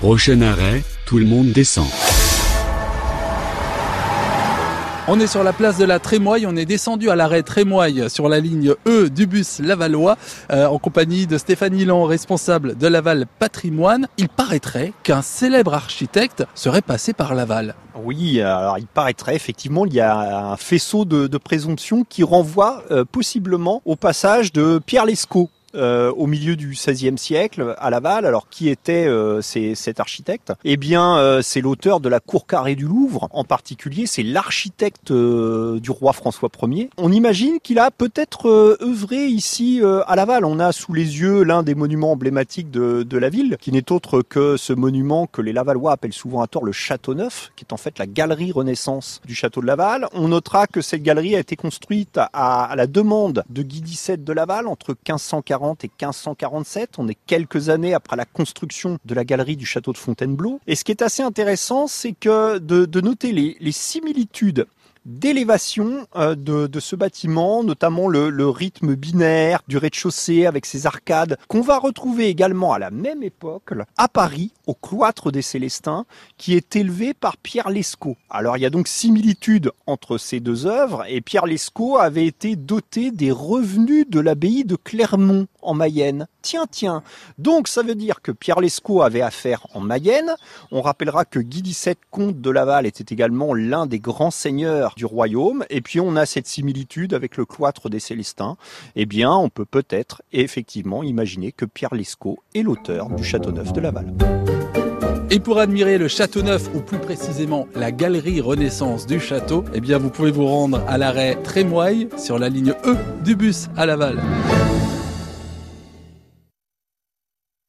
Prochain arrêt, tout le monde descend. On est sur la place de la Trémoille, on est descendu à l'arrêt Trémoille sur la ligne E du bus Lavallois euh, en compagnie de Stéphanie Lan, responsable de Laval Patrimoine. Il paraîtrait qu'un célèbre architecte serait passé par Laval. Oui, alors il paraîtrait effectivement il y a un faisceau de, de présomption qui renvoie euh, possiblement au passage de Pierre Lescaut euh, au milieu du XVIe siècle à Laval. Alors qui était euh, cet architecte? Eh bien, euh, c'est l'auteur de la cour carrée du Louvre. En particulier, c'est l'architecte du roi François Ier. On imagine qu'il a peut-être œuvré ici à Laval. On a sous les yeux l'un des monuments emblématiques de, de la ville, qui n'est autre que ce monument que les Lavallois appellent souvent à tort le Château Neuf, qui est en fait la galerie Renaissance du château de Laval. On notera que cette galerie a été construite à, à la demande de Guy XVII de Laval entre 1540 et 1547. On est quelques années après la construction de la galerie du château de Fontainebleau. Et ce qui est assez intéressant, c'est que de, noter les similitudes d'élévation euh, de, ce bâtiment, notamment le, rythme binaire du rez-de-chaussée avec ses arcades, qu'on va retrouver également à la même époque à Paris, au cloître des Célestins, qui est élevé par Pierre Lescaut. Alors il y a donc similitude entre ces deux œuvres, et Pierre Lescaut avait été doté des revenus de l'abbaye de Clermont en Mayenne. Tiens, tiens. Donc ça veut dire que Pierre Lescaut avait affaire en Mayenne. On rappellera que Guy XVII, comte de Laval, était également l'un des grands seigneurs du royaume. Et puis on a cette similitude avec le cloître des Célestins. Eh bien, on peut peut-être effectivement imaginer que Pierre Lescaut est l'auteur du Château Neuf de Laval. Et pour admirer le château neuf, ou plus précisément la galerie Renaissance du château, eh bien vous pouvez vous rendre à l'arrêt Trémoille sur la ligne E du bus à Laval.